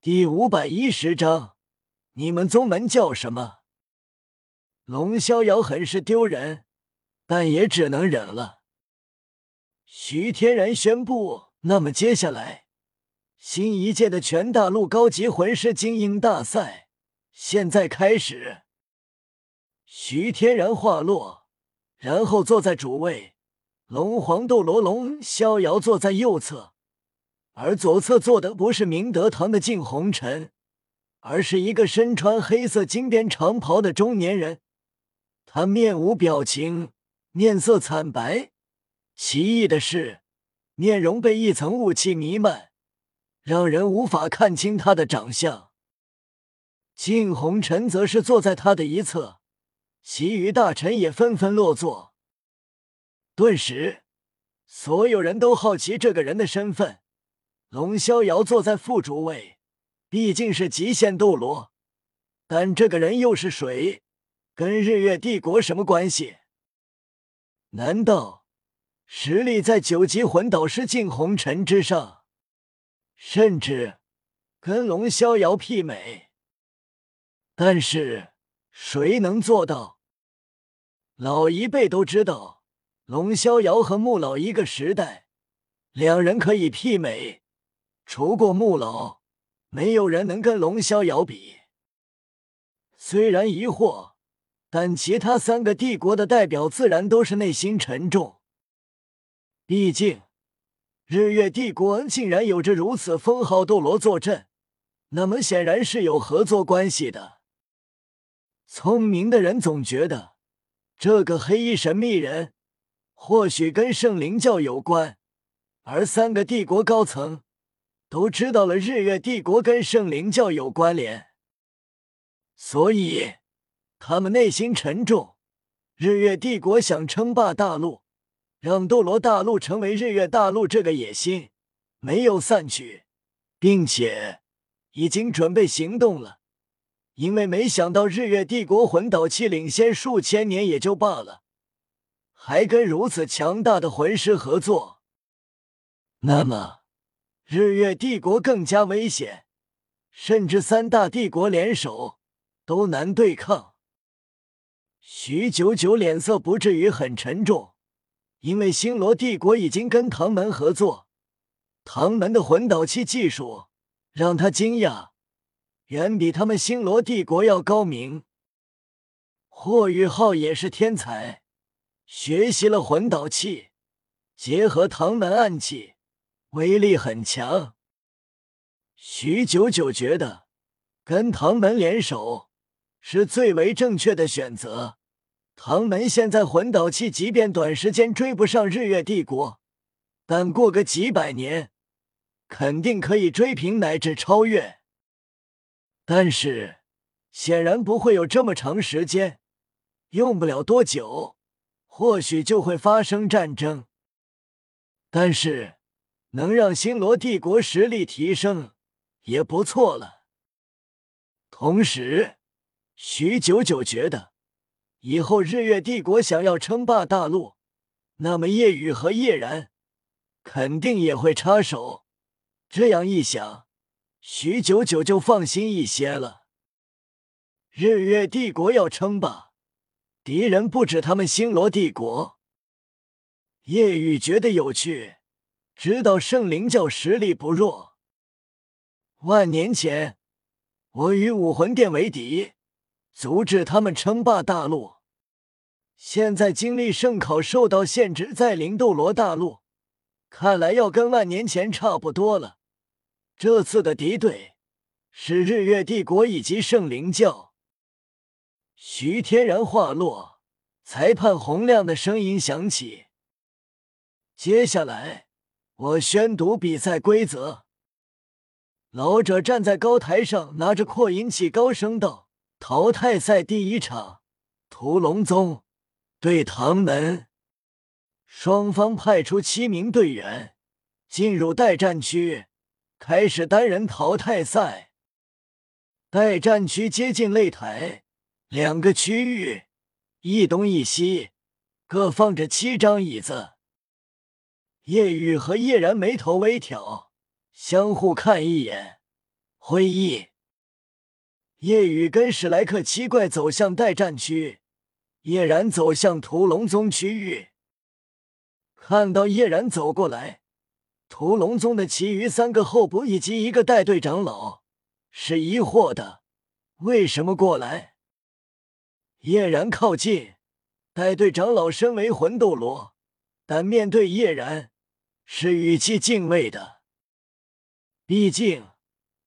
第五百一十章，你们宗门叫什么？龙逍遥很是丢人，但也只能忍了。徐天然宣布：“那么接下来，新一届的全大陆高级魂师精英大赛现在开始。”徐天然话落，然后坐在主位，龙皇斗罗龙逍遥坐在右侧。而左侧坐的不是明德堂的靳红尘，而是一个身穿黑色金边长袍的中年人。他面无表情，面色惨白。奇异的是，面容被一层雾气弥漫，让人无法看清他的长相。靳红尘则是坐在他的一侧，其余大臣也纷纷落座。顿时，所有人都好奇这个人的身份。龙逍遥坐在副主位，毕竟是极限斗罗，但这个人又是谁？跟日月帝国什么关系？难道实力在九级魂导师镜红尘之上，甚至跟龙逍遥媲美？但是谁能做到？老一辈都知道，龙逍遥和穆老一个时代，两人可以媲美。除过穆老，没有人能跟龙逍遥比。虽然疑惑，但其他三个帝国的代表自然都是内心沉重。毕竟，日月帝国竟然有着如此封号斗罗坐镇，那么显然是有合作关系的。聪明的人总觉得，这个黑衣神秘人或许跟圣灵教有关，而三个帝国高层。都知道了，日月帝国跟圣灵教有关联，所以他们内心沉重。日月帝国想称霸大陆，让斗罗大陆成为日月大陆，这个野心没有散去，并且已经准备行动了。因为没想到日月帝国魂导器领先数千年也就罢了，还跟如此强大的魂师合作，那么。日月帝国更加危险，甚至三大帝国联手都难对抗。徐九九脸色不至于很沉重，因为星罗帝国已经跟唐门合作，唐门的魂导器技术让他惊讶，远比他们星罗帝国要高明。霍雨浩也是天才，学习了魂导器，结合唐门暗器。威力很强，徐九九觉得跟唐门联手是最为正确的选择。唐门现在魂导器，即便短时间追不上日月帝国，但过个几百年，肯定可以追平乃至超越。但是显然不会有这么长时间，用不了多久，或许就会发生战争。但是。能让星罗帝国实力提升也不错了。同时，徐九九觉得，以后日月帝国想要称霸大陆，那么叶雨和叶然肯定也会插手。这样一想，徐九九就放心一些了。日月帝国要称霸，敌人不止他们星罗帝国。叶雨觉得有趣。知道圣灵教实力不弱。万年前，我与武魂殿为敌，阻止他们称霸大陆。现在经历圣考，受到限制，在灵斗罗大陆，看来要跟万年前差不多了。这次的敌对是日月帝国以及圣灵教。徐天然话落，裁判洪亮的声音响起：“接下来。”我宣读比赛规则。老者站在高台上，拿着扩音器，高声道：“淘汰赛第一场，屠龙宗对唐门，双方派出七名队员进入待战区，开始单人淘汰赛。待战区接近擂台，两个区域，一东一西，各放着七张椅子。”叶雨和叶然眉头微挑，相互看一眼，会议。叶雨跟史莱克七怪走向待战区，叶然走向屠龙宗区域。看到叶然走过来，屠龙宗的其余三个候补以及一个带队长老是疑惑的：为什么过来？叶然靠近，带队长老身为魂斗罗，但面对叶然是语气敬畏的。毕竟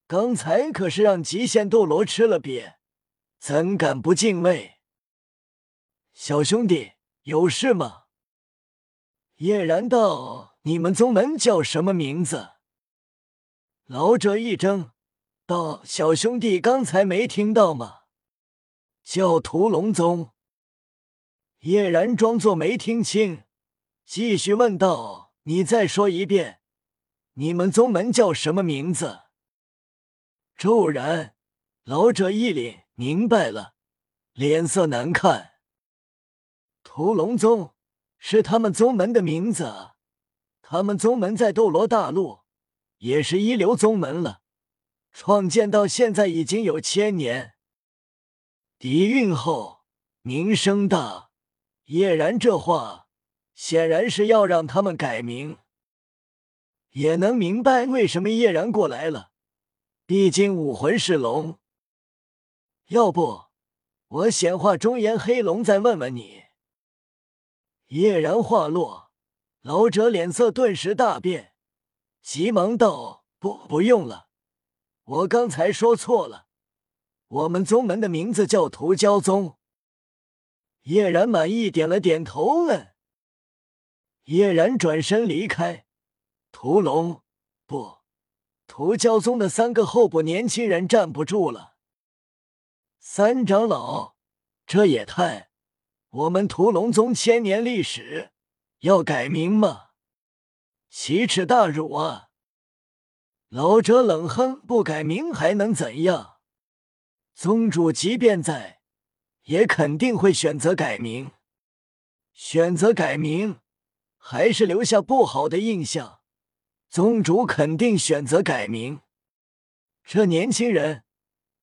刚才可是让极限斗罗吃了瘪，怎敢不敬畏？小兄弟，有事吗？叶然道：“你们宗门叫什么名字？”老者一怔，道：“小兄弟刚才没听到吗？叫屠龙宗。”叶然装作没听清，继续问道：“你再说一遍，你们宗门叫什么名字？”骤然，老者一脸明白了，脸色难看。屠龙宗。是他们宗门的名字，他们宗门在斗罗大陆也是一流宗门了，创建到现在已经有千年。底蕴厚，名声大。叶然这话显然是要让他们改名，也能明白为什么叶然过来了。毕竟武魂是龙。要不，我显化中炎黑龙再问问你。叶然话落，老者脸色顿时大变，急忙道：“不，不用了，我刚才说错了，我们宗门的名字叫屠蛟宗。”叶然满意点了点头，问：“叶然转身离开。屠龙不，屠蛟宗的三个候补年轻人站不住了。三长老，这也太……我们屠龙宗千年历史，要改名吗？奇耻大辱啊！老者冷哼：“不改名还能怎样？宗主即便在，也肯定会选择改名。选择改名，还是留下不好的印象。宗主肯定选择改名。这年轻人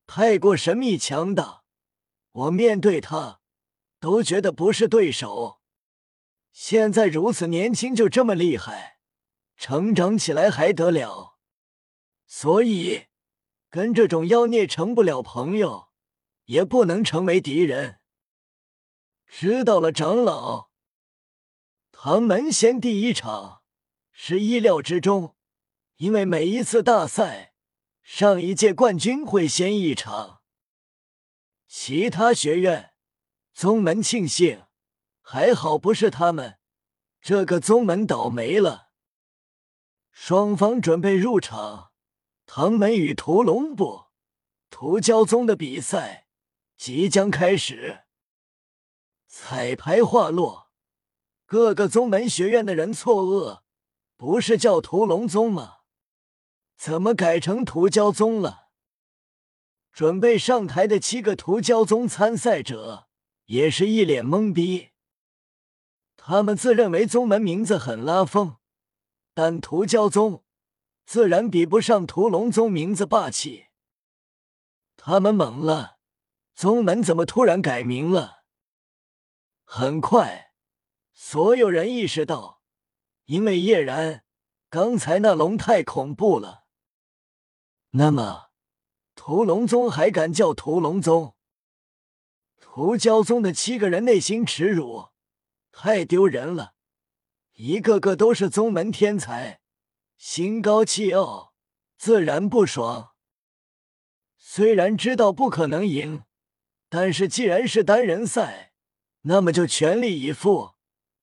太过神秘强大，我面对他。”都觉得不是对手，现在如此年轻就这么厉害，成长起来还得了？所以跟这种妖孽成不了朋友，也不能成为敌人。知道了，长老。唐门先第一场是意料之中，因为每一次大赛，上一届冠军会先一场，其他学院。宗门庆幸，还好不是他们，这个宗门倒霉了。双方准备入场，唐门与屠龙部、屠蛟宗的比赛即将开始。彩排画落，各个宗门学院的人错愕：不是叫屠龙宗吗？怎么改成屠蛟宗了？准备上台的七个屠蛟宗参赛者。也是一脸懵逼。他们自认为宗门名字很拉风，但屠蛟宗自然比不上屠龙宗名字霸气。他们懵了，宗门怎么突然改名了？很快，所有人意识到，因为叶然刚才那龙太恐怖了。那么，屠龙宗还敢叫屠龙宗？屠蛟宗的七个人内心耻辱，太丢人了！一个个都是宗门天才，心高气傲，自然不爽。虽然知道不可能赢，但是既然是单人赛，那么就全力以赴，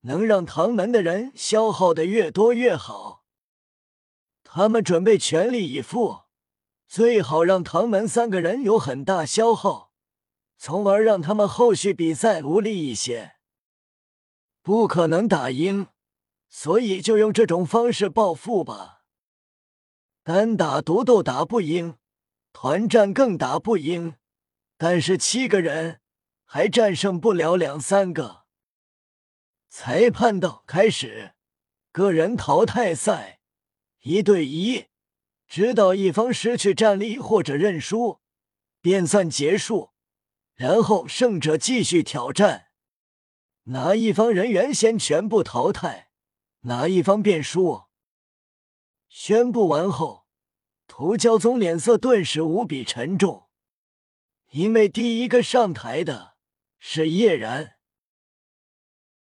能让唐门的人消耗的越多越好。他们准备全力以赴，最好让唐门三个人有很大消耗。从而让他们后续比赛无力一些，不可能打赢，所以就用这种方式报复吧。单打独斗打不赢，团战更打不赢，但是七个人还战胜不了两三个。裁判道：“开始，个人淘汰赛，一对一，直到一方失去战力或者认输，便算结束。然后胜者继续挑战，哪一方人员先全部淘汰，哪一方便输。宣布完后，涂教宗脸色顿时无比沉重，因为第一个上台的是叶然。